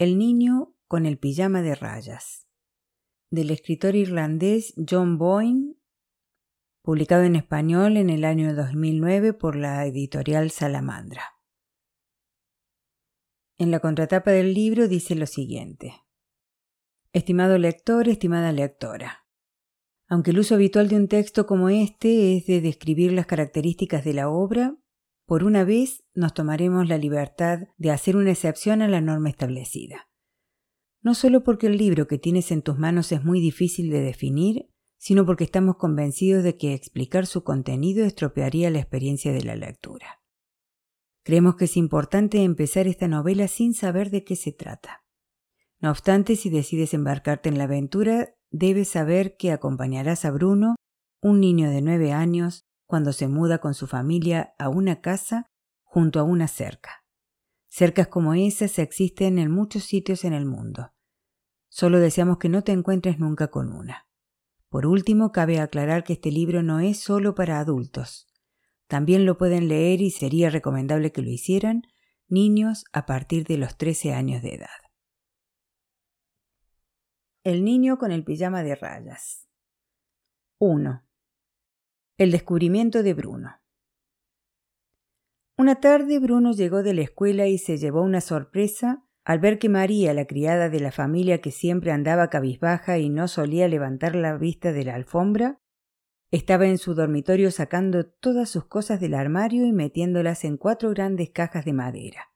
El niño con el pijama de rayas, del escritor irlandés John Boyne, publicado en español en el año 2009 por la editorial Salamandra. En la contratapa del libro dice lo siguiente. Estimado lector, estimada lectora. Aunque el uso habitual de un texto como este es de describir las características de la obra, por una vez nos tomaremos la libertad de hacer una excepción a la norma establecida. No solo porque el libro que tienes en tus manos es muy difícil de definir, sino porque estamos convencidos de que explicar su contenido estropearía la experiencia de la lectura. Creemos que es importante empezar esta novela sin saber de qué se trata. No obstante, si decides embarcarte en la aventura, debes saber que acompañarás a Bruno, un niño de nueve años, cuando se muda con su familia a una casa junto a una cerca. Cercas como esas existen en muchos sitios en el mundo. Solo deseamos que no te encuentres nunca con una. Por último, cabe aclarar que este libro no es solo para adultos. También lo pueden leer y sería recomendable que lo hicieran niños a partir de los 13 años de edad. El niño con el pijama de rayas. 1. El descubrimiento de Bruno. Una tarde Bruno llegó de la escuela y se llevó una sorpresa al ver que María, la criada de la familia que siempre andaba cabizbaja y no solía levantar la vista de la alfombra, estaba en su dormitorio sacando todas sus cosas del armario y metiéndolas en cuatro grandes cajas de madera.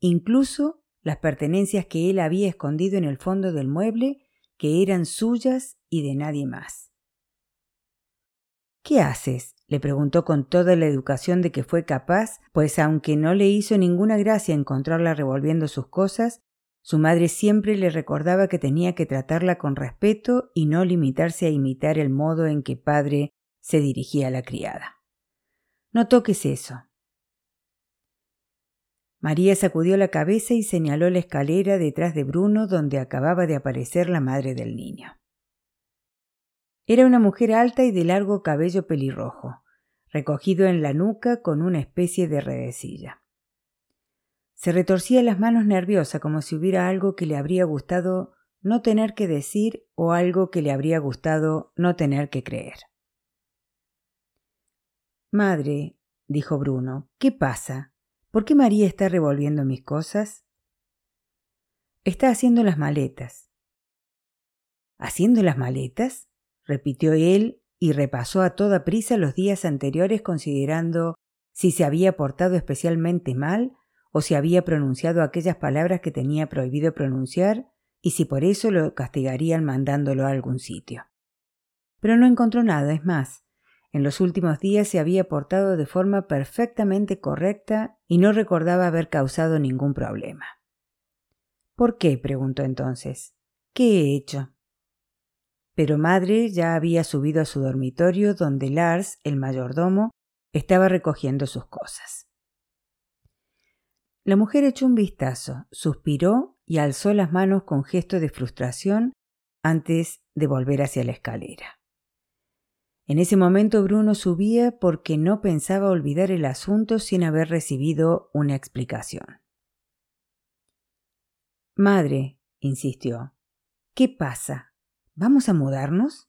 Incluso las pertenencias que él había escondido en el fondo del mueble, que eran suyas y de nadie más. ¿Qué haces? le preguntó con toda la educación de que fue capaz, pues aunque no le hizo ninguna gracia encontrarla revolviendo sus cosas, su madre siempre le recordaba que tenía que tratarla con respeto y no limitarse a imitar el modo en que padre se dirigía a la criada. No toques eso. María sacudió la cabeza y señaló la escalera detrás de Bruno donde acababa de aparecer la madre del niño. Era una mujer alta y de largo cabello pelirrojo, recogido en la nuca con una especie de redecilla. Se retorcía las manos nerviosa como si hubiera algo que le habría gustado no tener que decir o algo que le habría gustado no tener que creer. Madre, dijo Bruno, ¿qué pasa? ¿Por qué María está revolviendo mis cosas? Está haciendo las maletas. ¿Haciendo las maletas? Repitió él y repasó a toda prisa los días anteriores considerando si se había portado especialmente mal o si había pronunciado aquellas palabras que tenía prohibido pronunciar y si por eso lo castigarían mandándolo a algún sitio. Pero no encontró nada, es más, en los últimos días se había portado de forma perfectamente correcta y no recordaba haber causado ningún problema. ¿Por qué? preguntó entonces. ¿Qué he hecho? Pero madre ya había subido a su dormitorio donde Lars, el mayordomo, estaba recogiendo sus cosas. La mujer echó un vistazo, suspiró y alzó las manos con gesto de frustración antes de volver hacia la escalera. En ese momento Bruno subía porque no pensaba olvidar el asunto sin haber recibido una explicación. Madre, insistió, ¿qué pasa? ¿Vamos a mudarnos?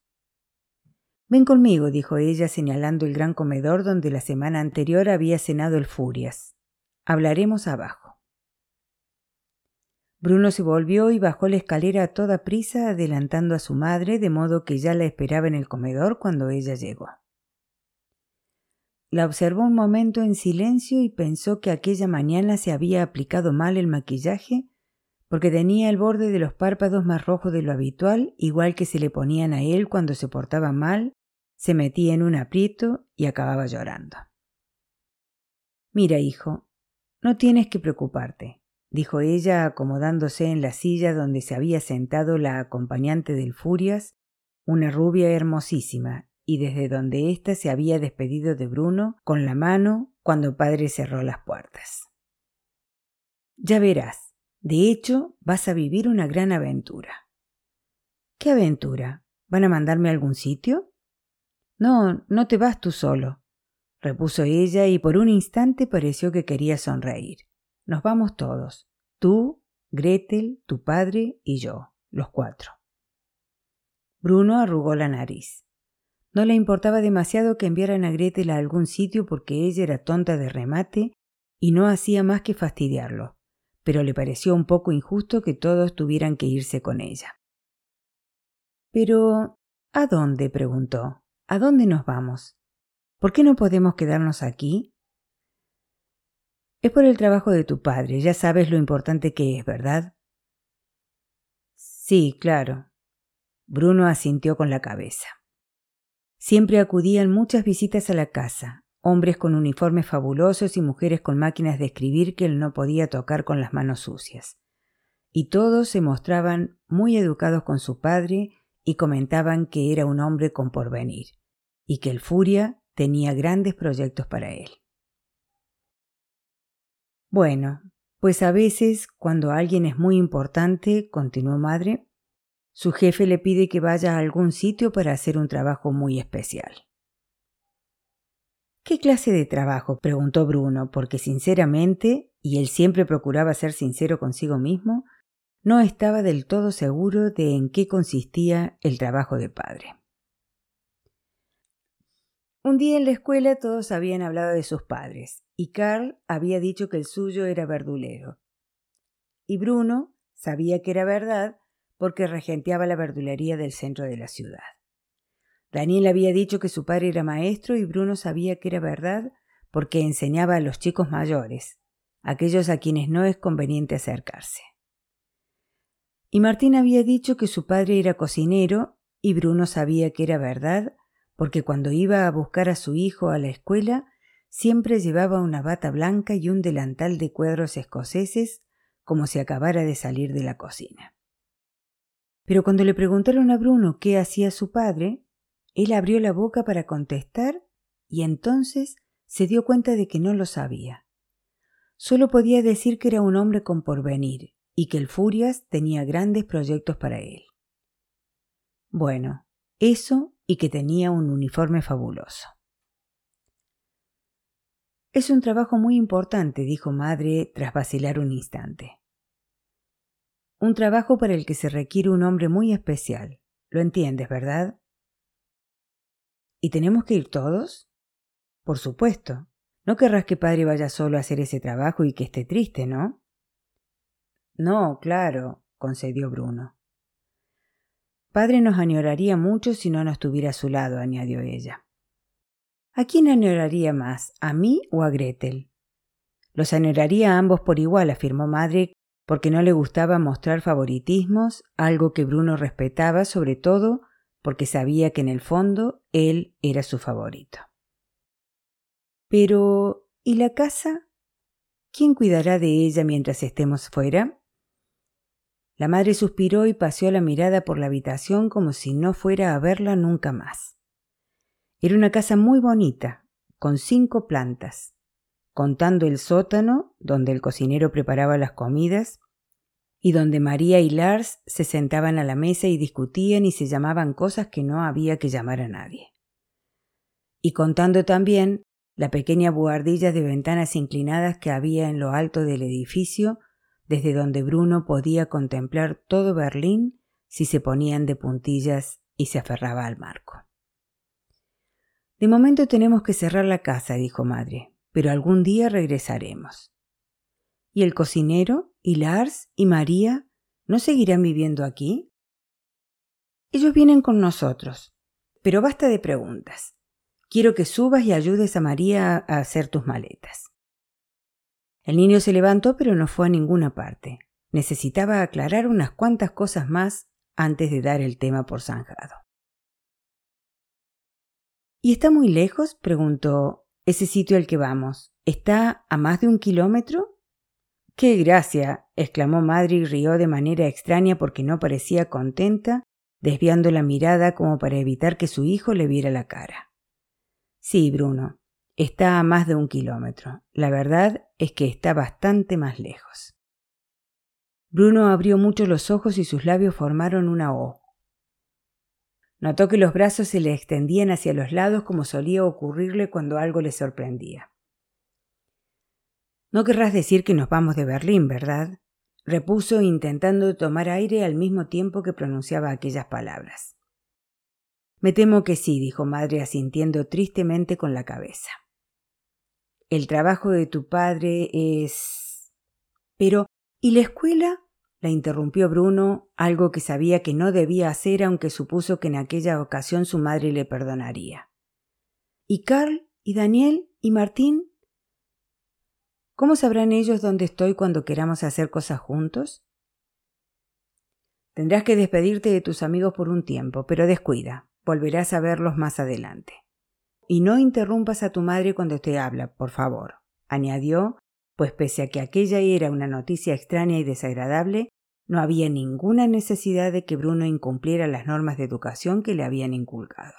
Ven conmigo, dijo ella señalando el gran comedor donde la semana anterior había cenado el Furias. Hablaremos abajo. Bruno se volvió y bajó la escalera a toda prisa, adelantando a su madre, de modo que ya la esperaba en el comedor cuando ella llegó. La observó un momento en silencio y pensó que aquella mañana se había aplicado mal el maquillaje porque tenía el borde de los párpados más rojo de lo habitual, igual que se le ponían a él cuando se portaba mal, se metía en un aprieto y acababa llorando. Mira, hijo, no tienes que preocuparte, dijo ella acomodándose en la silla donde se había sentado la acompañante del Furias, una rubia hermosísima, y desde donde ésta se había despedido de Bruno con la mano cuando padre cerró las puertas. Ya verás, de hecho, vas a vivir una gran aventura. ¿Qué aventura? ¿Van a mandarme a algún sitio? No, no te vas tú solo, repuso ella y por un instante pareció que quería sonreír. Nos vamos todos, tú, Gretel, tu padre y yo, los cuatro. Bruno arrugó la nariz. No le importaba demasiado que enviaran a Gretel a algún sitio porque ella era tonta de remate y no hacía más que fastidiarlo, pero le pareció un poco injusto que todos tuvieran que irse con ella. Pero, ¿a dónde? preguntó. ¿A dónde nos vamos? ¿Por qué no podemos quedarnos aquí? Es por el trabajo de tu padre, ya sabes lo importante que es, ¿verdad? Sí, claro. Bruno asintió con la cabeza. Siempre acudían muchas visitas a la casa, hombres con uniformes fabulosos y mujeres con máquinas de escribir que él no podía tocar con las manos sucias. Y todos se mostraban muy educados con su padre y comentaban que era un hombre con porvenir, y que el Furia tenía grandes proyectos para él. Bueno, pues a veces, cuando alguien es muy importante, continuó madre, su jefe le pide que vaya a algún sitio para hacer un trabajo muy especial. ¿Qué clase de trabajo? preguntó Bruno, porque sinceramente, y él siempre procuraba ser sincero consigo mismo, no estaba del todo seguro de en qué consistía el trabajo de padre. Un día en la escuela todos habían hablado de sus padres, y Carl había dicho que el suyo era verdulero. Y Bruno sabía que era verdad porque regenteaba la verdulería del centro de la ciudad. Daniel había dicho que su padre era maestro y Bruno sabía que era verdad porque enseñaba a los chicos mayores, aquellos a quienes no es conveniente acercarse. Y Martín había dicho que su padre era cocinero y Bruno sabía que era verdad porque cuando iba a buscar a su hijo a la escuela, siempre llevaba una bata blanca y un delantal de cuadros escoceses, como si acabara de salir de la cocina. Pero cuando le preguntaron a Bruno qué hacía su padre, él abrió la boca para contestar y entonces se dio cuenta de que no lo sabía. Solo podía decir que era un hombre con porvenir y que el Furias tenía grandes proyectos para él. Bueno, eso y que tenía un uniforme fabuloso. Es un trabajo muy importante, dijo madre tras vacilar un instante. Un trabajo para el que se requiere un hombre muy especial. Lo entiendes, ¿verdad? ¿Y tenemos que ir todos? Por supuesto. No querrás que padre vaya solo a hacer ese trabajo y que esté triste, ¿no? No, claro, concedió Bruno. Padre nos añoraría mucho si no nos tuviera a su lado, añadió ella. ¿A quién añoraría más, a mí o a Gretel? Los añoraría a ambos por igual, afirmó madre, porque no le gustaba mostrar favoritismos, algo que Bruno respetaba sobre todo porque sabía que en el fondo él era su favorito. Pero, ¿y la casa? ¿Quién cuidará de ella mientras estemos fuera? La madre suspiró y paseó la mirada por la habitación como si no fuera a verla nunca más. Era una casa muy bonita, con cinco plantas, contando el sótano, donde el cocinero preparaba las comidas, y donde María y Lars se sentaban a la mesa y discutían y se llamaban cosas que no había que llamar a nadie. Y contando también la pequeña buhardilla de ventanas inclinadas que había en lo alto del edificio, desde donde Bruno podía contemplar todo Berlín si se ponían de puntillas y se aferraba al marco. De momento tenemos que cerrar la casa, dijo madre, pero algún día regresaremos. ¿Y el cocinero, y Lars, y María, no seguirán viviendo aquí? Ellos vienen con nosotros, pero basta de preguntas. Quiero que subas y ayudes a María a hacer tus maletas. El niño se levantó pero no fue a ninguna parte. Necesitaba aclarar unas cuantas cosas más antes de dar el tema por zanjado. ¿Y está muy lejos? preguntó. ¿Ese sitio al que vamos? ¿Está a más de un kilómetro? ¡Qué gracia! exclamó madre y rió de manera extraña porque no parecía contenta, desviando la mirada como para evitar que su hijo le viera la cara. Sí, Bruno, Está a más de un kilómetro. La verdad es que está bastante más lejos. Bruno abrió mucho los ojos y sus labios formaron una O. Notó que los brazos se le extendían hacia los lados como solía ocurrirle cuando algo le sorprendía. No querrás decir que nos vamos de Berlín, ¿verdad? repuso intentando tomar aire al mismo tiempo que pronunciaba aquellas palabras. Me temo que sí, dijo madre asintiendo tristemente con la cabeza. El trabajo de tu padre es. Pero. ¿Y la escuela? la interrumpió Bruno, algo que sabía que no debía hacer, aunque supuso que en aquella ocasión su madre le perdonaría. ¿Y Carl? ¿Y Daniel? ¿Y Martín? ¿Cómo sabrán ellos dónde estoy cuando queramos hacer cosas juntos? Tendrás que despedirte de tus amigos por un tiempo, pero descuida, volverás a verlos más adelante. Y no interrumpas a tu madre cuando te habla, por favor, añadió, pues pese a que aquella era una noticia extraña y desagradable, no había ninguna necesidad de que Bruno incumpliera las normas de educación que le habían inculcado.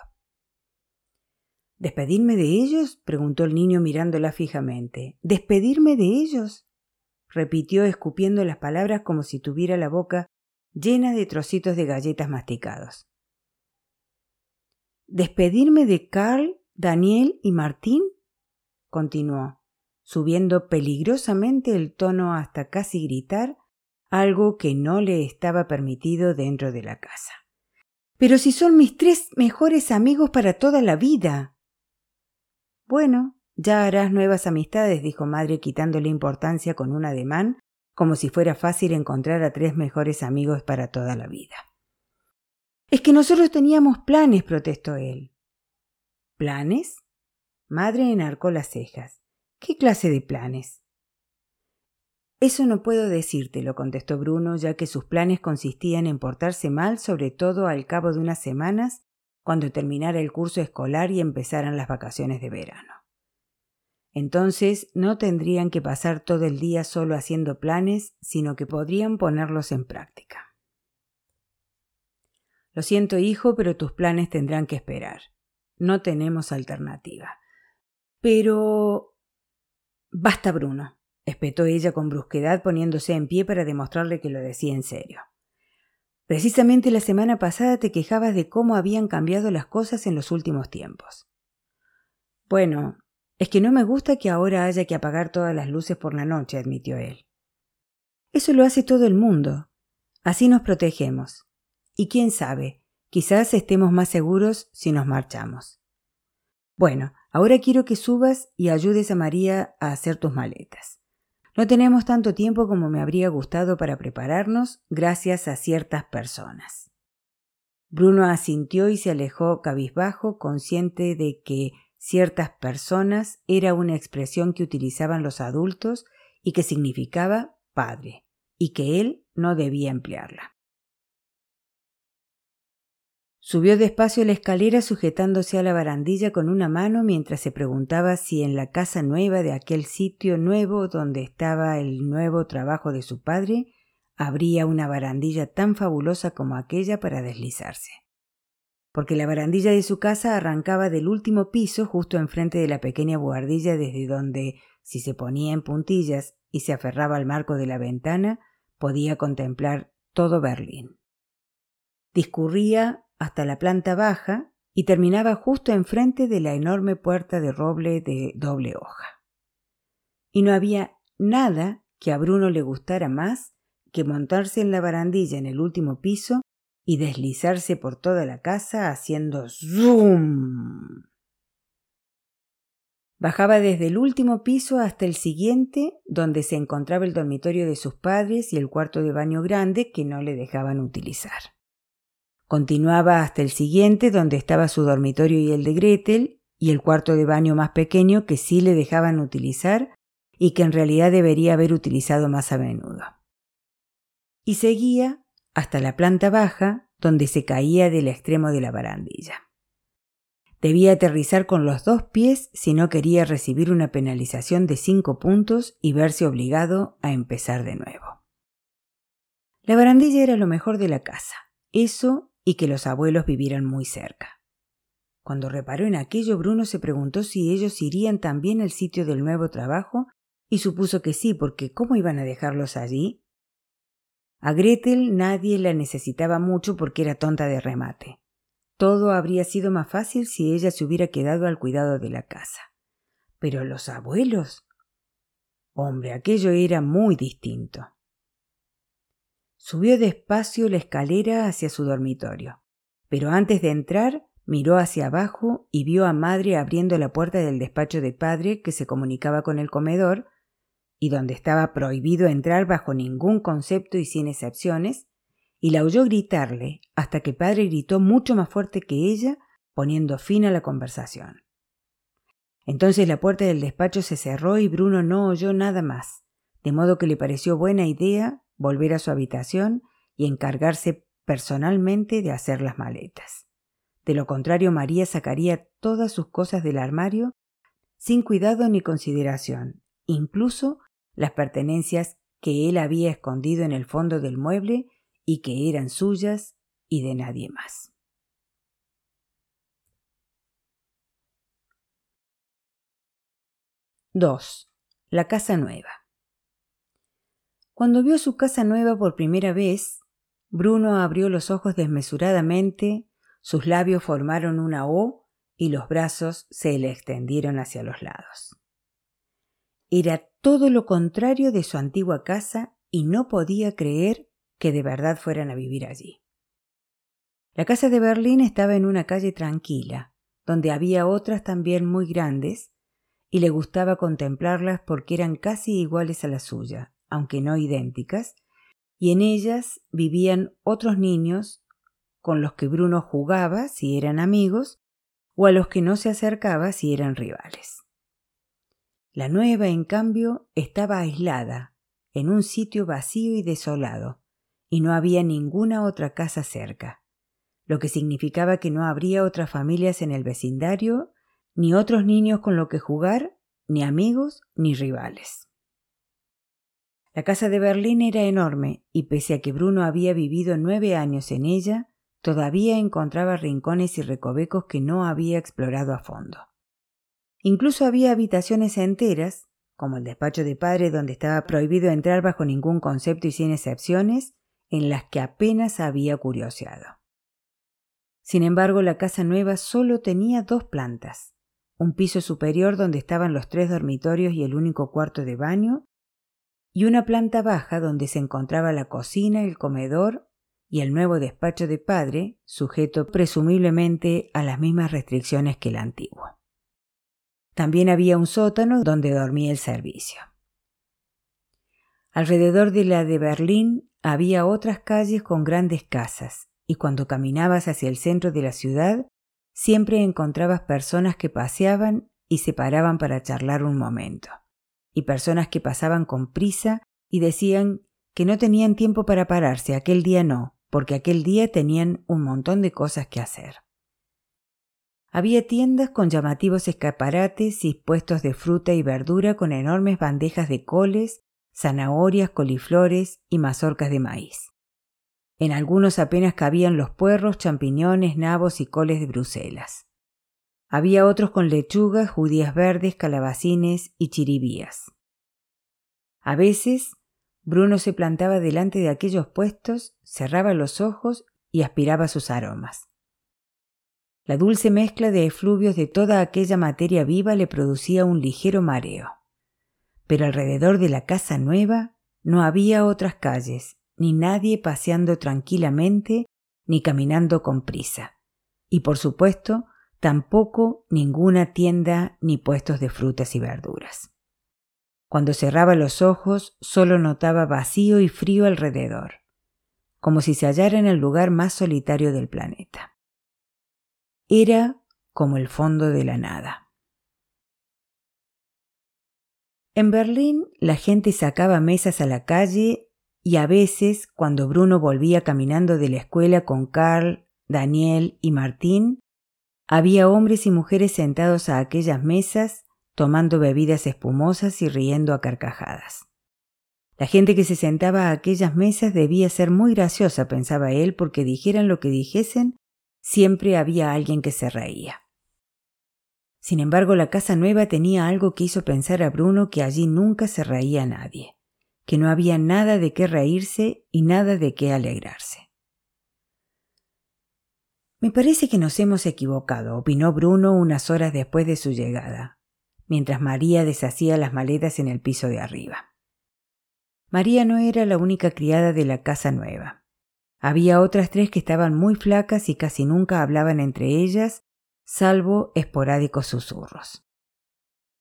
¿Despedirme de ellos? preguntó el niño mirándola fijamente. ¿Despedirme de ellos? repitió escupiendo las palabras como si tuviera la boca llena de trocitos de galletas masticados. ¿Despedirme de Carl, Daniel y Martín? continuó, subiendo peligrosamente el tono hasta casi gritar, algo que no le estaba permitido dentro de la casa. Pero si son mis tres mejores amigos para toda la vida. Bueno, ya harás nuevas amistades, dijo madre quitándole importancia con un ademán, como si fuera fácil encontrar a tres mejores amigos para toda la vida. Es que nosotros teníamos planes, protestó él. ¿Planes? Madre enarcó las cejas. ¿Qué clase de planes? Eso no puedo decírtelo, contestó Bruno, ya que sus planes consistían en portarse mal, sobre todo al cabo de unas semanas, cuando terminara el curso escolar y empezaran las vacaciones de verano. Entonces no tendrían que pasar todo el día solo haciendo planes, sino que podrían ponerlos en práctica. Lo siento, hijo, pero tus planes tendrán que esperar. No tenemos alternativa. Pero... Basta, Bruno, espetó ella con brusquedad poniéndose en pie para demostrarle que lo decía en serio. Precisamente la semana pasada te quejabas de cómo habían cambiado las cosas en los últimos tiempos. Bueno, es que no me gusta que ahora haya que apagar todas las luces por la noche, admitió él. Eso lo hace todo el mundo. Así nos protegemos. Y quién sabe, quizás estemos más seguros si nos marchamos. Bueno, ahora quiero que subas y ayudes a María a hacer tus maletas. No tenemos tanto tiempo como me habría gustado para prepararnos gracias a ciertas personas. Bruno asintió y se alejó cabizbajo, consciente de que ciertas personas era una expresión que utilizaban los adultos y que significaba padre, y que él no debía emplearla. Subió despacio la escalera sujetándose a la barandilla con una mano mientras se preguntaba si en la casa nueva de aquel sitio nuevo donde estaba el nuevo trabajo de su padre habría una barandilla tan fabulosa como aquella para deslizarse porque la barandilla de su casa arrancaba del último piso justo enfrente de la pequeña buhardilla desde donde, si se ponía en puntillas y se aferraba al marco de la ventana, podía contemplar todo Berlín. Discurría hasta la planta baja y terminaba justo enfrente de la enorme puerta de roble de doble hoja. Y no había nada que a Bruno le gustara más que montarse en la barandilla en el último piso y deslizarse por toda la casa haciendo zoom. Bajaba desde el último piso hasta el siguiente, donde se encontraba el dormitorio de sus padres y el cuarto de baño grande que no le dejaban utilizar. Continuaba hasta el siguiente, donde estaba su dormitorio y el de Gretel, y el cuarto de baño más pequeño que sí le dejaban utilizar y que en realidad debería haber utilizado más a menudo. Y seguía hasta la planta baja, donde se caía del extremo de la barandilla. Debía aterrizar con los dos pies si no quería recibir una penalización de cinco puntos y verse obligado a empezar de nuevo. La barandilla era lo mejor de la casa, eso y que los abuelos vivieran muy cerca. Cuando reparó en aquello, Bruno se preguntó si ellos irían también al sitio del nuevo trabajo y supuso que sí, porque ¿cómo iban a dejarlos allí? A Gretel nadie la necesitaba mucho porque era tonta de remate. Todo habría sido más fácil si ella se hubiera quedado al cuidado de la casa. Pero los abuelos. Hombre, aquello era muy distinto. Subió despacio la escalera hacia su dormitorio, pero antes de entrar miró hacia abajo y vio a madre abriendo la puerta del despacho de padre que se comunicaba con el comedor y donde estaba prohibido entrar bajo ningún concepto y sin excepciones, y la oyó gritarle hasta que padre gritó mucho más fuerte que ella, poniendo fin a la conversación. Entonces la puerta del despacho se cerró y Bruno no oyó nada más, de modo que le pareció buena idea volver a su habitación y encargarse personalmente de hacer las maletas. De lo contrario, María sacaría todas sus cosas del armario sin cuidado ni consideración, incluso las pertenencias que él había escondido en el fondo del mueble y que eran suyas y de nadie más. II. La casa nueva. Cuando vio su casa nueva por primera vez, Bruno abrió los ojos desmesuradamente, sus labios formaron una O y los brazos se le extendieron hacia los lados. Era todo lo contrario de su antigua casa y no podía creer que de verdad fueran a vivir allí. La casa de Berlín estaba en una calle tranquila, donde había otras también muy grandes, y le gustaba contemplarlas porque eran casi iguales a la suya, aunque no idénticas, y en ellas vivían otros niños con los que Bruno jugaba si eran amigos, o a los que no se acercaba si eran rivales. La nueva, en cambio, estaba aislada, en un sitio vacío y desolado, y no había ninguna otra casa cerca, lo que significaba que no habría otras familias en el vecindario, ni otros niños con los que jugar, ni amigos, ni rivales. La casa de Berlín era enorme, y pese a que Bruno había vivido nueve años en ella, todavía encontraba rincones y recovecos que no había explorado a fondo. Incluso había habitaciones enteras, como el despacho de padre donde estaba prohibido entrar bajo ningún concepto y sin excepciones, en las que apenas había curioseado. Sin embargo, la casa nueva solo tenía dos plantas, un piso superior donde estaban los tres dormitorios y el único cuarto de baño, y una planta baja donde se encontraba la cocina, el comedor y el nuevo despacho de padre, sujeto presumiblemente a las mismas restricciones que el antiguo. También había un sótano donde dormía el servicio. Alrededor de la de Berlín había otras calles con grandes casas, y cuando caminabas hacia el centro de la ciudad, siempre encontrabas personas que paseaban y se paraban para charlar un momento, y personas que pasaban con prisa y decían que no tenían tiempo para pararse, aquel día no, porque aquel día tenían un montón de cosas que hacer. Había tiendas con llamativos escaparates y puestos de fruta y verdura con enormes bandejas de coles, zanahorias, coliflores y mazorcas de maíz. En algunos apenas cabían los puerros, champiñones, nabos y coles de Bruselas. Había otros con lechugas, judías verdes, calabacines y chiribías. A veces, Bruno se plantaba delante de aquellos puestos, cerraba los ojos y aspiraba sus aromas. La dulce mezcla de efluvios de toda aquella materia viva le producía un ligero mareo pero alrededor de la casa nueva no había otras calles, ni nadie paseando tranquilamente, ni caminando con prisa. Y por supuesto, tampoco ninguna tienda ni puestos de frutas y verduras. Cuando cerraba los ojos, solo notaba vacío y frío alrededor, como si se hallara en el lugar más solitario del planeta. Era como el fondo de la nada. En Berlín la gente sacaba mesas a la calle y a veces, cuando Bruno volvía caminando de la escuela con Carl, Daniel y Martín, había hombres y mujeres sentados a aquellas mesas, tomando bebidas espumosas y riendo a carcajadas. La gente que se sentaba a aquellas mesas debía ser muy graciosa, pensaba él, porque dijeran lo que dijesen, siempre había alguien que se reía. Sin embargo, la casa nueva tenía algo que hizo pensar a Bruno que allí nunca se reía nadie, que no había nada de qué reírse y nada de qué alegrarse. Me parece que nos hemos equivocado, opinó Bruno unas horas después de su llegada, mientras María deshacía las maletas en el piso de arriba. María no era la única criada de la casa nueva. Había otras tres que estaban muy flacas y casi nunca hablaban entre ellas, salvo esporádicos susurros.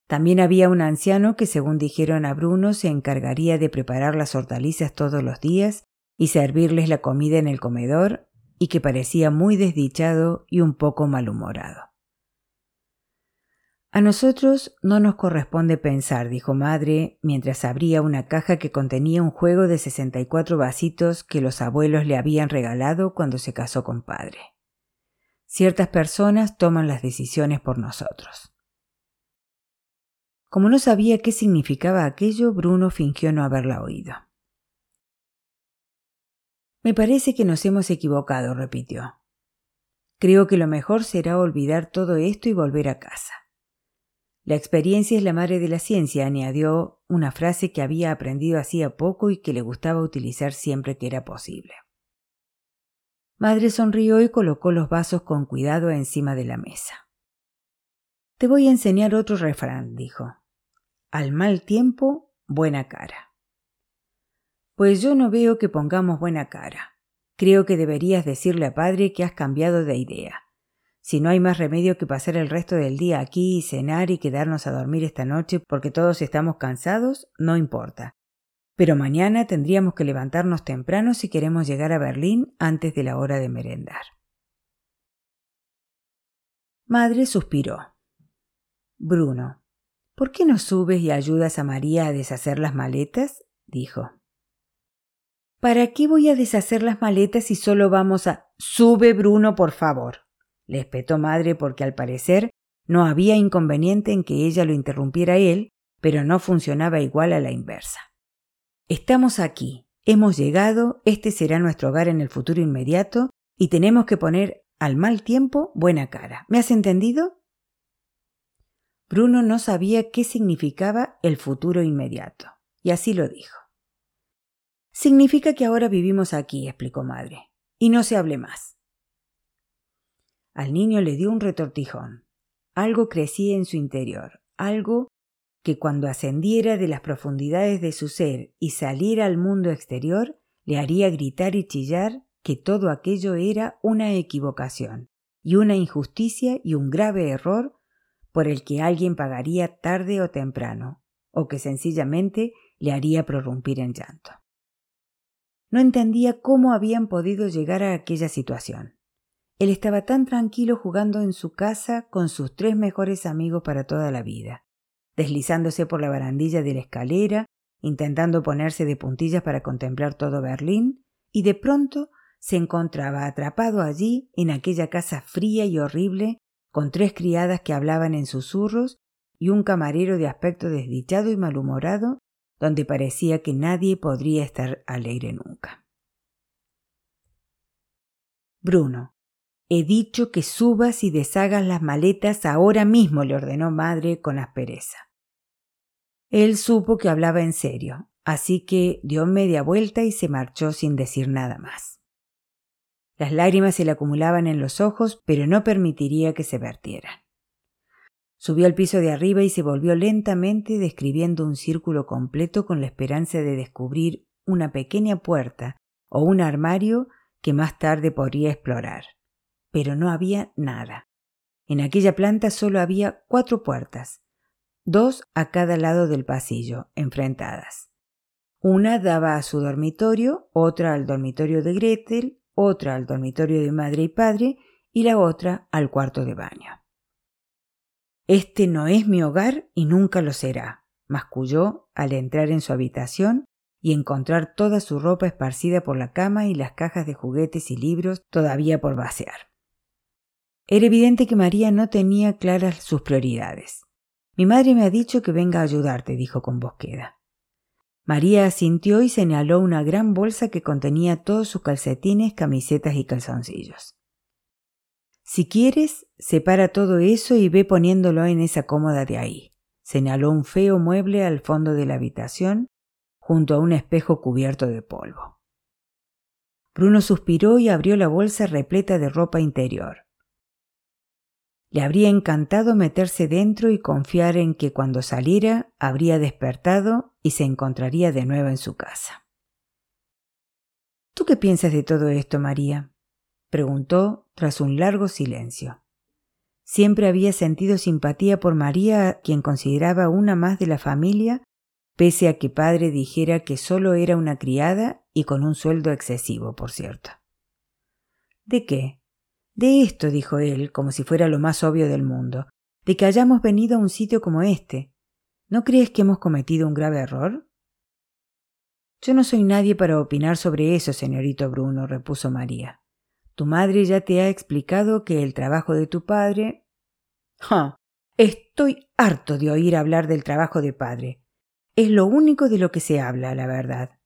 También había un anciano que, según dijeron a Bruno, se encargaría de preparar las hortalizas todos los días y servirles la comida en el comedor, y que parecía muy desdichado y un poco malhumorado. A nosotros no nos corresponde pensar, dijo madre, mientras abría una caja que contenía un juego de sesenta y cuatro vasitos que los abuelos le habían regalado cuando se casó con padre. Ciertas personas toman las decisiones por nosotros. Como no sabía qué significaba aquello, Bruno fingió no haberla oído. Me parece que nos hemos equivocado, repitió. Creo que lo mejor será olvidar todo esto y volver a casa. La experiencia es la madre de la ciencia, añadió una frase que había aprendido hacía poco y que le gustaba utilizar siempre que era posible. Madre sonrió y colocó los vasos con cuidado encima de la mesa. Te voy a enseñar otro refrán, dijo. Al mal tiempo, buena cara. Pues yo no veo que pongamos buena cara. Creo que deberías decirle a padre que has cambiado de idea. Si no hay más remedio que pasar el resto del día aquí y cenar y quedarnos a dormir esta noche porque todos estamos cansados, no importa. Pero mañana tendríamos que levantarnos temprano si queremos llegar a Berlín antes de la hora de merendar. Madre suspiró. Bruno, ¿por qué no subes y ayudas a María a deshacer las maletas? dijo. ¿Para qué voy a deshacer las maletas si solo vamos a... Sube, Bruno, por favor le espetó madre porque al parecer no había inconveniente en que ella lo interrumpiera él, pero no funcionaba igual a la inversa. Estamos aquí, hemos llegado, este será nuestro hogar en el futuro inmediato, y tenemos que poner al mal tiempo buena cara. ¿Me has entendido? Bruno no sabía qué significaba el futuro inmediato, y así lo dijo. Significa que ahora vivimos aquí, explicó madre, y no se hable más. Al niño le dio un retortijón. Algo crecía en su interior, algo que cuando ascendiera de las profundidades de su ser y saliera al mundo exterior, le haría gritar y chillar que todo aquello era una equivocación y una injusticia y un grave error por el que alguien pagaría tarde o temprano, o que sencillamente le haría prorrumpir en llanto. No entendía cómo habían podido llegar a aquella situación. Él estaba tan tranquilo jugando en su casa con sus tres mejores amigos para toda la vida, deslizándose por la barandilla de la escalera, intentando ponerse de puntillas para contemplar todo Berlín, y de pronto se encontraba atrapado allí, en aquella casa fría y horrible, con tres criadas que hablaban en susurros y un camarero de aspecto desdichado y malhumorado, donde parecía que nadie podría estar alegre nunca. Bruno, He dicho que subas y deshagas las maletas ahora mismo, le ordenó madre con aspereza. Él supo que hablaba en serio, así que dio media vuelta y se marchó sin decir nada más. Las lágrimas se le acumulaban en los ojos, pero no permitiría que se vertieran. Subió al piso de arriba y se volvió lentamente describiendo un círculo completo con la esperanza de descubrir una pequeña puerta o un armario que más tarde podría explorar pero no había nada. En aquella planta solo había cuatro puertas, dos a cada lado del pasillo, enfrentadas. Una daba a su dormitorio, otra al dormitorio de Gretel, otra al dormitorio de madre y padre y la otra al cuarto de baño. Este no es mi hogar y nunca lo será, masculló al entrar en su habitación y encontrar toda su ropa esparcida por la cama y las cajas de juguetes y libros todavía por vaciar. Era evidente que María no tenía claras sus prioridades. Mi madre me ha dicho que venga a ayudarte, dijo con voz queda. María asintió y señaló una gran bolsa que contenía todos sus calcetines, camisetas y calzoncillos. Si quieres, separa todo eso y ve poniéndolo en esa cómoda de ahí. Señaló un feo mueble al fondo de la habitación, junto a un espejo cubierto de polvo. Bruno suspiró y abrió la bolsa repleta de ropa interior. Le habría encantado meterse dentro y confiar en que cuando saliera habría despertado y se encontraría de nuevo en su casa. ¿Tú qué piensas de todo esto, María? Preguntó tras un largo silencio. Siempre había sentido simpatía por María, quien consideraba una más de la familia, pese a que padre dijera que solo era una criada y con un sueldo excesivo, por cierto. ¿De qué? De esto, dijo él, como si fuera lo más obvio del mundo, de que hayamos venido a un sitio como este. ¿No crees que hemos cometido un grave error? Yo no soy nadie para opinar sobre eso, señorito Bruno, repuso María. Tu madre ya te ha explicado que el trabajo de tu padre. ¡Ja! Estoy harto de oír hablar del trabajo de padre. Es lo único de lo que se habla, la verdad.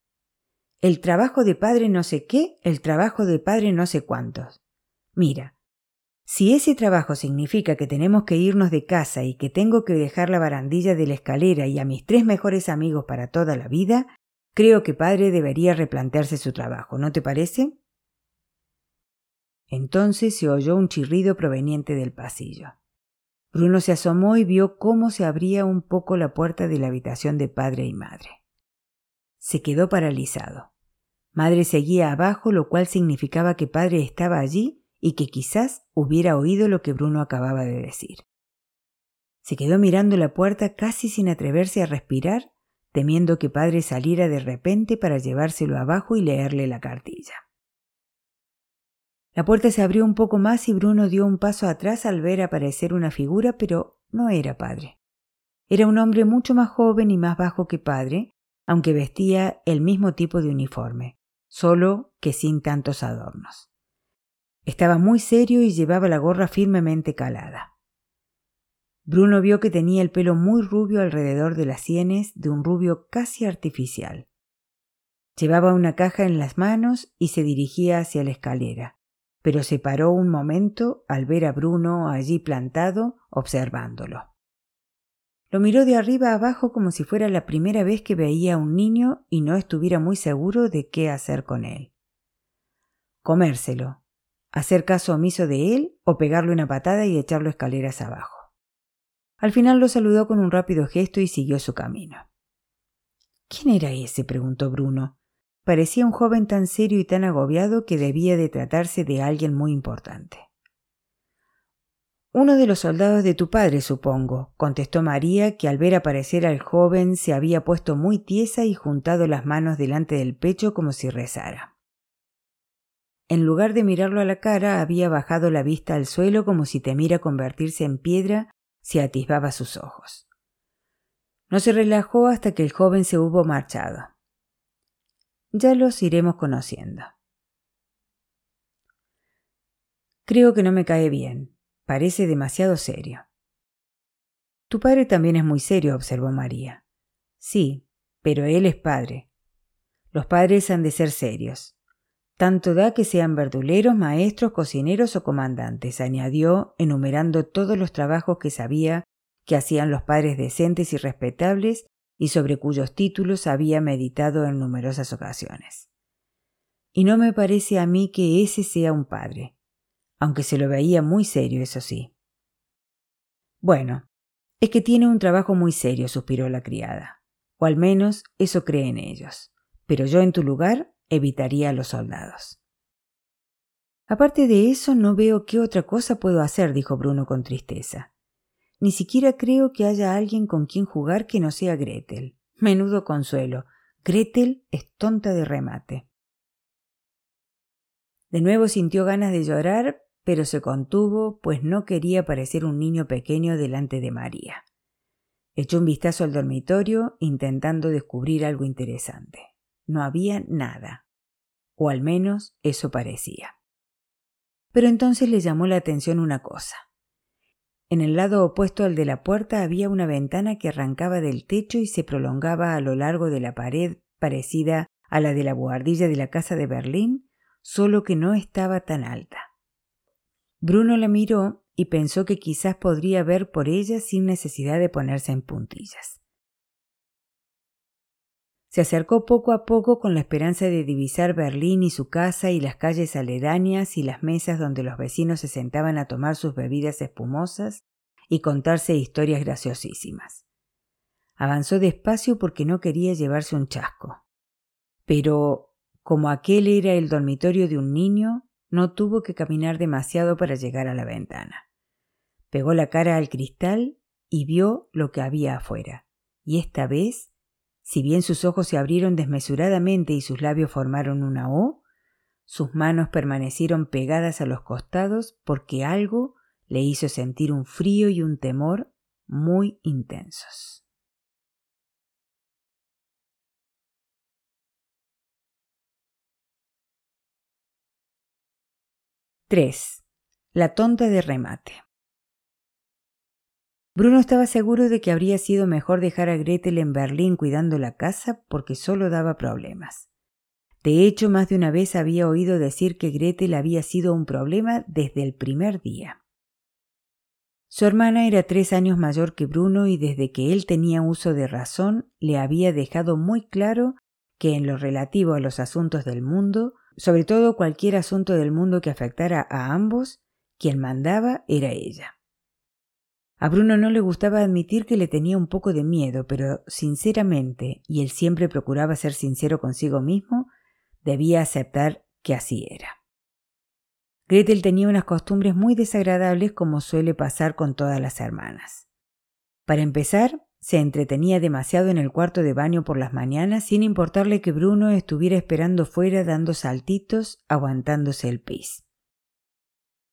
El trabajo de padre no sé qué, el trabajo de padre no sé cuántos. Mira, si ese trabajo significa que tenemos que irnos de casa y que tengo que dejar la barandilla de la escalera y a mis tres mejores amigos para toda la vida, creo que padre debería replantearse su trabajo, ¿no te parece? Entonces se oyó un chirrido proveniente del pasillo. Bruno se asomó y vio cómo se abría un poco la puerta de la habitación de padre y madre. Se quedó paralizado. Madre seguía abajo, lo cual significaba que padre estaba allí y que quizás hubiera oído lo que Bruno acababa de decir. Se quedó mirando la puerta casi sin atreverse a respirar, temiendo que padre saliera de repente para llevárselo abajo y leerle la cartilla. La puerta se abrió un poco más y Bruno dio un paso atrás al ver aparecer una figura, pero no era padre. Era un hombre mucho más joven y más bajo que padre, aunque vestía el mismo tipo de uniforme, solo que sin tantos adornos. Estaba muy serio y llevaba la gorra firmemente calada. Bruno vio que tenía el pelo muy rubio alrededor de las sienes, de un rubio casi artificial. Llevaba una caja en las manos y se dirigía hacia la escalera pero se paró un momento al ver a Bruno allí plantado observándolo. Lo miró de arriba abajo como si fuera la primera vez que veía a un niño y no estuviera muy seguro de qué hacer con él. Comérselo, hacer caso omiso de él o pegarle una patada y echarlo escaleras abajo. Al final lo saludó con un rápido gesto y siguió su camino. ¿Quién era ese? preguntó Bruno, Parecía un joven tan serio y tan agobiado que debía de tratarse de alguien muy importante. Uno de los soldados de tu padre, supongo, contestó María, que al ver aparecer al joven se había puesto muy tiesa y juntado las manos delante del pecho como si rezara. En lugar de mirarlo a la cara, había bajado la vista al suelo como si temiera convertirse en piedra si atisbaba sus ojos. No se relajó hasta que el joven se hubo marchado. Ya los iremos conociendo. Creo que no me cae bien. Parece demasiado serio. Tu padre también es muy serio, observó María. Sí, pero él es padre. Los padres han de ser serios. Tanto da que sean verduleros, maestros, cocineros o comandantes, añadió, enumerando todos los trabajos que sabía que hacían los padres decentes y respetables y sobre cuyos títulos había meditado en numerosas ocasiones. Y no me parece a mí que ese sea un padre, aunque se lo veía muy serio, eso sí. Bueno, es que tiene un trabajo muy serio, suspiró la criada, o al menos eso creen ellos, pero yo en tu lugar evitaría a los soldados. Aparte de eso, no veo qué otra cosa puedo hacer, dijo Bruno con tristeza. Ni siquiera creo que haya alguien con quien jugar que no sea Gretel. Menudo consuelo. Gretel es tonta de remate. De nuevo sintió ganas de llorar, pero se contuvo, pues no quería parecer un niño pequeño delante de María. Echó un vistazo al dormitorio, intentando descubrir algo interesante. No había nada, o al menos eso parecía. Pero entonces le llamó la atención una cosa. En el lado opuesto al de la puerta había una ventana que arrancaba del techo y se prolongaba a lo largo de la pared parecida a la de la buhardilla de la casa de Berlín, solo que no estaba tan alta. Bruno la miró y pensó que quizás podría ver por ella sin necesidad de ponerse en puntillas. Se acercó poco a poco con la esperanza de divisar Berlín y su casa y las calles aledañas y las mesas donde los vecinos se sentaban a tomar sus bebidas espumosas y contarse historias graciosísimas. Avanzó despacio porque no quería llevarse un chasco. Pero, como aquel era el dormitorio de un niño, no tuvo que caminar demasiado para llegar a la ventana. Pegó la cara al cristal y vio lo que había afuera. Y esta vez si bien sus ojos se abrieron desmesuradamente y sus labios formaron una O, sus manos permanecieron pegadas a los costados porque algo le hizo sentir un frío y un temor muy intensos. —3. La tonta de remate. Bruno estaba seguro de que habría sido mejor dejar a Gretel en Berlín cuidando la casa porque solo daba problemas. De hecho, más de una vez había oído decir que Gretel había sido un problema desde el primer día. Su hermana era tres años mayor que Bruno y desde que él tenía uso de razón le había dejado muy claro que en lo relativo a los asuntos del mundo, sobre todo cualquier asunto del mundo que afectara a ambos, quien mandaba era ella. A Bruno no le gustaba admitir que le tenía un poco de miedo, pero sinceramente, y él siempre procuraba ser sincero consigo mismo, debía aceptar que así era. Gretel tenía unas costumbres muy desagradables como suele pasar con todas las hermanas. Para empezar, se entretenía demasiado en el cuarto de baño por las mañanas sin importarle que Bruno estuviera esperando fuera dando saltitos, aguantándose el pis.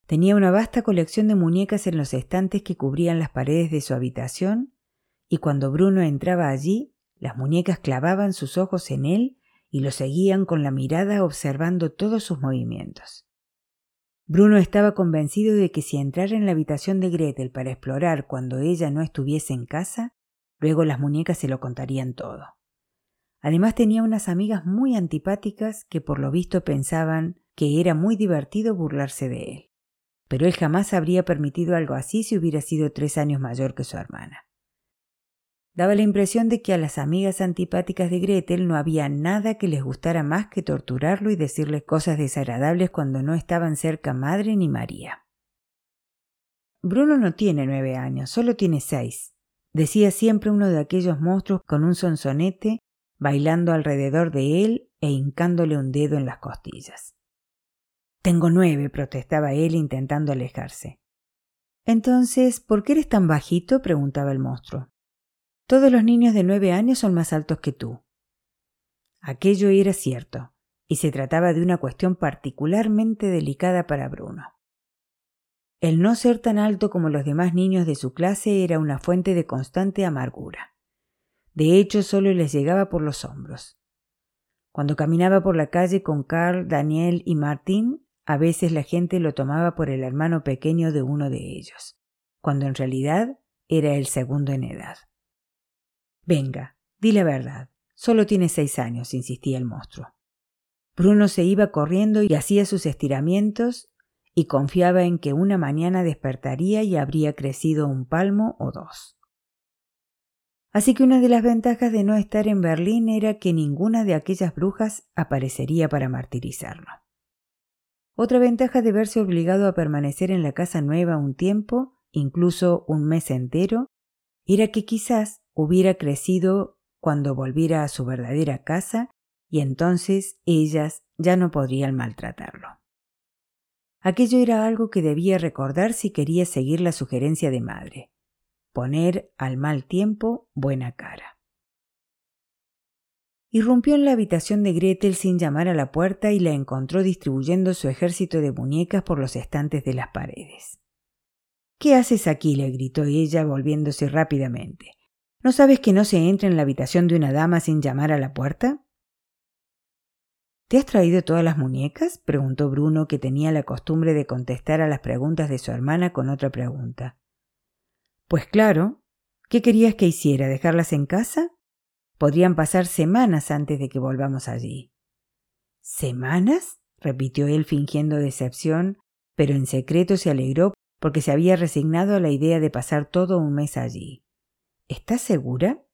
Tenía una vasta colección de muñecas en los estantes que cubrían las paredes de su habitación, y cuando Bruno entraba allí, las muñecas clavaban sus ojos en él y lo seguían con la mirada observando todos sus movimientos. Bruno estaba convencido de que si entrara en la habitación de Gretel para explorar cuando ella no estuviese en casa, luego las muñecas se lo contarían todo. Además tenía unas amigas muy antipáticas que por lo visto pensaban que era muy divertido burlarse de él pero él jamás habría permitido algo así si hubiera sido tres años mayor que su hermana. Daba la impresión de que a las amigas antipáticas de Gretel no había nada que les gustara más que torturarlo y decirles cosas desagradables cuando no estaban cerca madre ni María. Bruno no tiene nueve años, solo tiene seis, decía siempre uno de aquellos monstruos con un sonsonete bailando alrededor de él e hincándole un dedo en las costillas. Tengo nueve, protestaba él intentando alejarse. Entonces, ¿por qué eres tan bajito? preguntaba el monstruo. Todos los niños de nueve años son más altos que tú. Aquello era cierto, y se trataba de una cuestión particularmente delicada para Bruno. El no ser tan alto como los demás niños de su clase era una fuente de constante amargura. De hecho, solo les llegaba por los hombros. Cuando caminaba por la calle con Carl, Daniel y Martín, a veces la gente lo tomaba por el hermano pequeño de uno de ellos, cuando en realidad era el segundo en edad. Venga, di la verdad. Solo tiene seis años, insistía el monstruo. Bruno se iba corriendo y hacía sus estiramientos y confiaba en que una mañana despertaría y habría crecido un palmo o dos. Así que una de las ventajas de no estar en Berlín era que ninguna de aquellas brujas aparecería para martirizarlo. Otra ventaja de verse obligado a permanecer en la casa nueva un tiempo, incluso un mes entero, era que quizás hubiera crecido cuando volviera a su verdadera casa y entonces ellas ya no podrían maltratarlo. Aquello era algo que debía recordar si quería seguir la sugerencia de madre poner al mal tiempo buena cara. Irrumpió en la habitación de Gretel sin llamar a la puerta y la encontró distribuyendo su ejército de muñecas por los estantes de las paredes. ¿Qué haces aquí? le gritó ella, volviéndose rápidamente. ¿No sabes que no se entra en la habitación de una dama sin llamar a la puerta? ¿Te has traído todas las muñecas? preguntó Bruno, que tenía la costumbre de contestar a las preguntas de su hermana con otra pregunta. Pues claro. ¿Qué querías que hiciera? ¿Dejarlas en casa? Podrían pasar semanas antes de que volvamos allí. ¿Semanas? repitió él fingiendo decepción, pero en secreto se alegró porque se había resignado a la idea de pasar todo un mes allí. ¿Estás segura?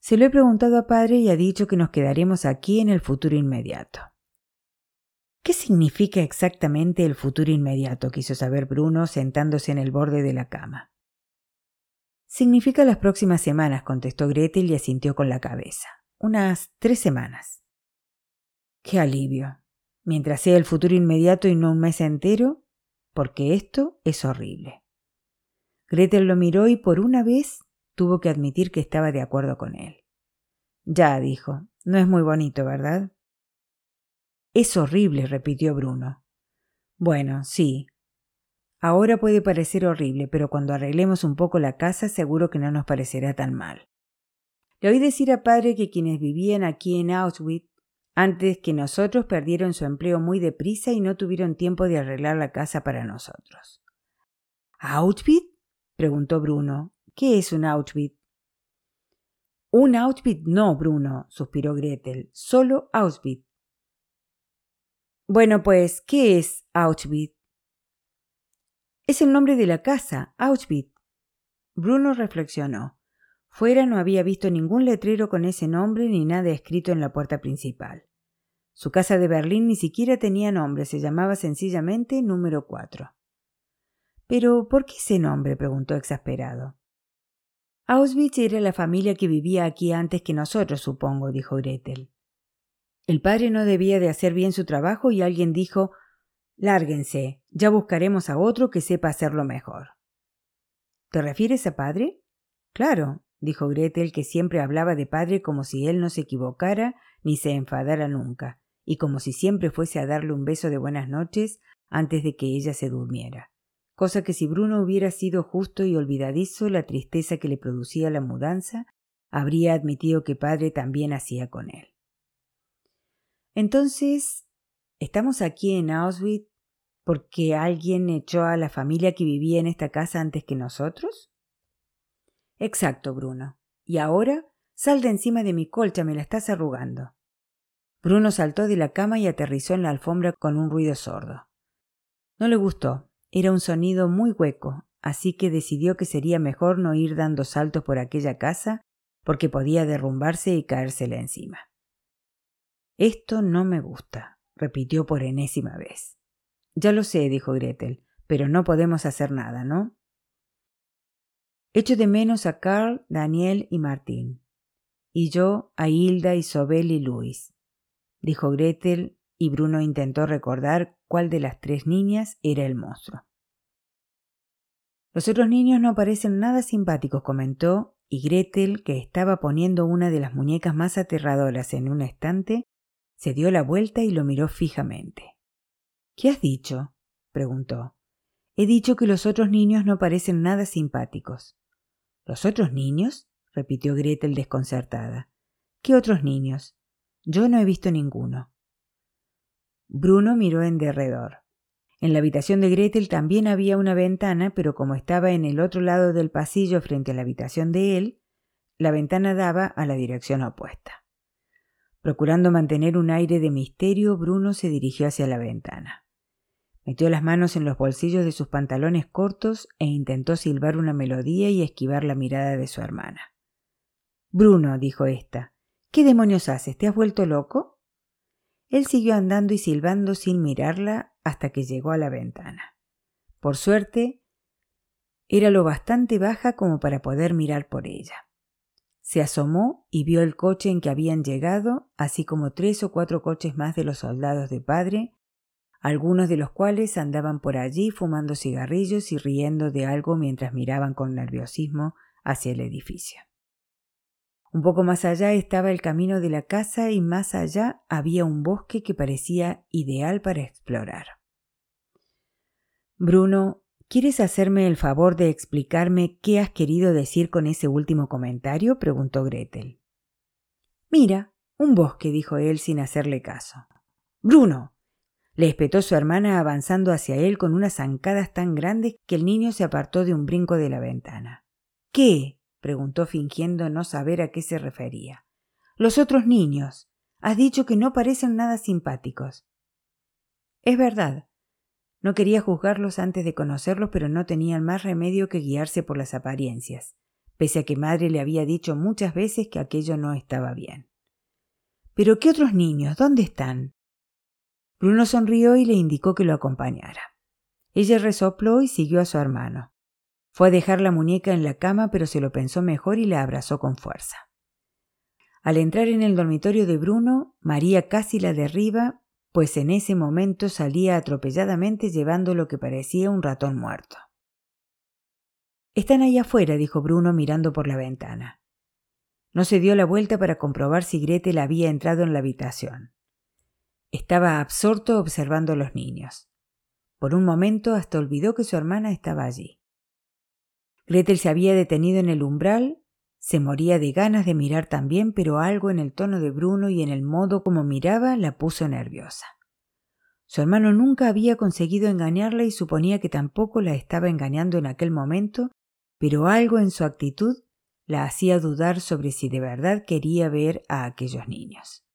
Se lo he preguntado a padre y ha dicho que nos quedaremos aquí en el futuro inmediato. ¿Qué significa exactamente el futuro inmediato? quiso saber Bruno sentándose en el borde de la cama. Significa las próximas semanas, contestó Gretel y asintió con la cabeza. Unas tres semanas. Qué alivio. Mientras sea el futuro inmediato y no un mes entero, porque esto es horrible. Gretel lo miró y por una vez tuvo que admitir que estaba de acuerdo con él. Ya, dijo, no es muy bonito, ¿verdad? Es horrible, repitió Bruno. Bueno, sí. Ahora puede parecer horrible, pero cuando arreglemos un poco la casa seguro que no nos parecerá tan mal. Le oí decir a padre que quienes vivían aquí en Auschwitz antes que nosotros perdieron su empleo muy deprisa y no tuvieron tiempo de arreglar la casa para nosotros. ¿Auschwitz? preguntó Bruno. ¿Qué es un Auschwitz? Un Auschwitz no, Bruno, suspiró Gretel. Solo Auschwitz. Bueno, pues, ¿qué es Auschwitz? Es el nombre de la casa, Auschwitz. Bruno reflexionó. Fuera no había visto ningún letrero con ese nombre ni nada escrito en la puerta principal. Su casa de Berlín ni siquiera tenía nombre, se llamaba sencillamente número 4. Pero, ¿por qué ese nombre? preguntó exasperado. Auschwitz era la familia que vivía aquí antes que nosotros, supongo, dijo Gretel. El padre no debía de hacer bien su trabajo y alguien dijo Lárguense, ya buscaremos a otro que sepa hacerlo mejor. ¿Te refieres a padre? Claro, dijo Gretel, que siempre hablaba de padre como si él no se equivocara ni se enfadara nunca, y como si siempre fuese a darle un beso de buenas noches antes de que ella se durmiera. Cosa que si Bruno hubiera sido justo y olvidadizo la tristeza que le producía la mudanza, habría admitido que padre también hacía con él. Entonces, ¿estamos aquí en Auschwitz porque alguien echó a la familia que vivía en esta casa antes que nosotros? Exacto, Bruno. Y ahora sal de encima de mi colcha, me la estás arrugando. Bruno saltó de la cama y aterrizó en la alfombra con un ruido sordo. No le gustó, era un sonido muy hueco, así que decidió que sería mejor no ir dando saltos por aquella casa porque podía derrumbarse y caérsela encima. Esto no me gusta, repitió por enésima vez. Ya lo sé, dijo Gretel, pero no podemos hacer nada, ¿no? Echo de menos a Carl, Daniel y Martín. Y yo a Hilda, Isobel y Luis, dijo Gretel, y Bruno intentó recordar cuál de las tres niñas era el monstruo. Los otros niños no parecen nada simpáticos, comentó, y Gretel, que estaba poniendo una de las muñecas más aterradoras en un estante, se dio la vuelta y lo miró fijamente. ¿Qué has dicho? preguntó. He dicho que los otros niños no parecen nada simpáticos. ¿Los otros niños? repitió Gretel desconcertada. ¿Qué otros niños? Yo no he visto ninguno. Bruno miró en derredor. En la habitación de Gretel también había una ventana, pero como estaba en el otro lado del pasillo frente a la habitación de él, la ventana daba a la dirección opuesta. Procurando mantener un aire de misterio, Bruno se dirigió hacia la ventana. Metió las manos en los bolsillos de sus pantalones cortos e intentó silbar una melodía y esquivar la mirada de su hermana. Bruno, dijo ésta, ¿qué demonios haces? ¿Te has vuelto loco? Él siguió andando y silbando sin mirarla hasta que llegó a la ventana. Por suerte, era lo bastante baja como para poder mirar por ella. Se asomó y vio el coche en que habían llegado, así como tres o cuatro coches más de los soldados de padre, algunos de los cuales andaban por allí fumando cigarrillos y riendo de algo mientras miraban con nerviosismo hacia el edificio. Un poco más allá estaba el camino de la casa y más allá había un bosque que parecía ideal para explorar. Bruno ¿Quieres hacerme el favor de explicarme qué has querido decir con ese último comentario? preguntó Gretel. Mira, un bosque, dijo él sin hacerle caso. Bruno. Le espetó su hermana avanzando hacia él con unas zancadas tan grandes que el niño se apartó de un brinco de la ventana. ¿Qué? preguntó fingiendo no saber a qué se refería. Los otros niños. Has dicho que no parecen nada simpáticos. Es verdad, no quería juzgarlos antes de conocerlos, pero no tenían más remedio que guiarse por las apariencias. pese a que madre le había dicho muchas veces que aquello no estaba bien. ¿Pero qué otros niños? ¿Dónde están? Bruno sonrió y le indicó que lo acompañara. Ella resopló y siguió a su hermano. Fue a dejar la muñeca en la cama, pero se lo pensó mejor y la abrazó con fuerza. Al entrar en el dormitorio de Bruno, María casi la derriba, pues en ese momento salía atropelladamente llevando lo que parecía un ratón muerto. Están ahí afuera, dijo Bruno mirando por la ventana. No se dio la vuelta para comprobar si Gretel había entrado en la habitación. Estaba absorto observando a los niños. Por un momento hasta olvidó que su hermana estaba allí. Gretel se había detenido en el umbral, se moría de ganas de mirar también, pero algo en el tono de Bruno y en el modo como miraba la puso nerviosa. Su hermano nunca había conseguido engañarla y suponía que tampoco la estaba engañando en aquel momento, pero algo en su actitud la hacía dudar sobre si de verdad quería ver a aquellos niños.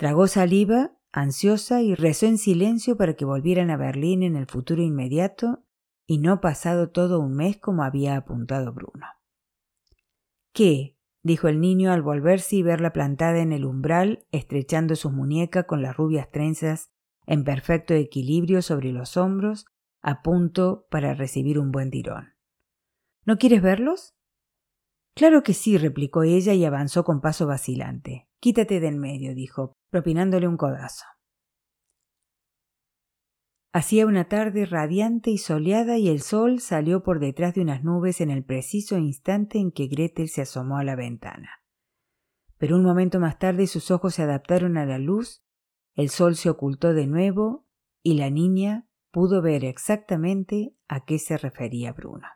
Tragó saliva, ansiosa, y rezó en silencio para que volvieran a Berlín en el futuro inmediato y no pasado todo un mes como había apuntado Bruno. ¿Qué? dijo el niño al volverse y verla plantada en el umbral, estrechando sus muñecas con las rubias trenzas en perfecto equilibrio sobre los hombros, a punto para recibir un buen tirón. ¿No quieres verlos? Claro que sí, replicó ella y avanzó con paso vacilante. Quítate de en medio, dijo, propinándole un codazo. Hacía una tarde radiante y soleada y el sol salió por detrás de unas nubes en el preciso instante en que Gretel se asomó a la ventana. Pero un momento más tarde sus ojos se adaptaron a la luz, el sol se ocultó de nuevo y la niña pudo ver exactamente a qué se refería Bruno.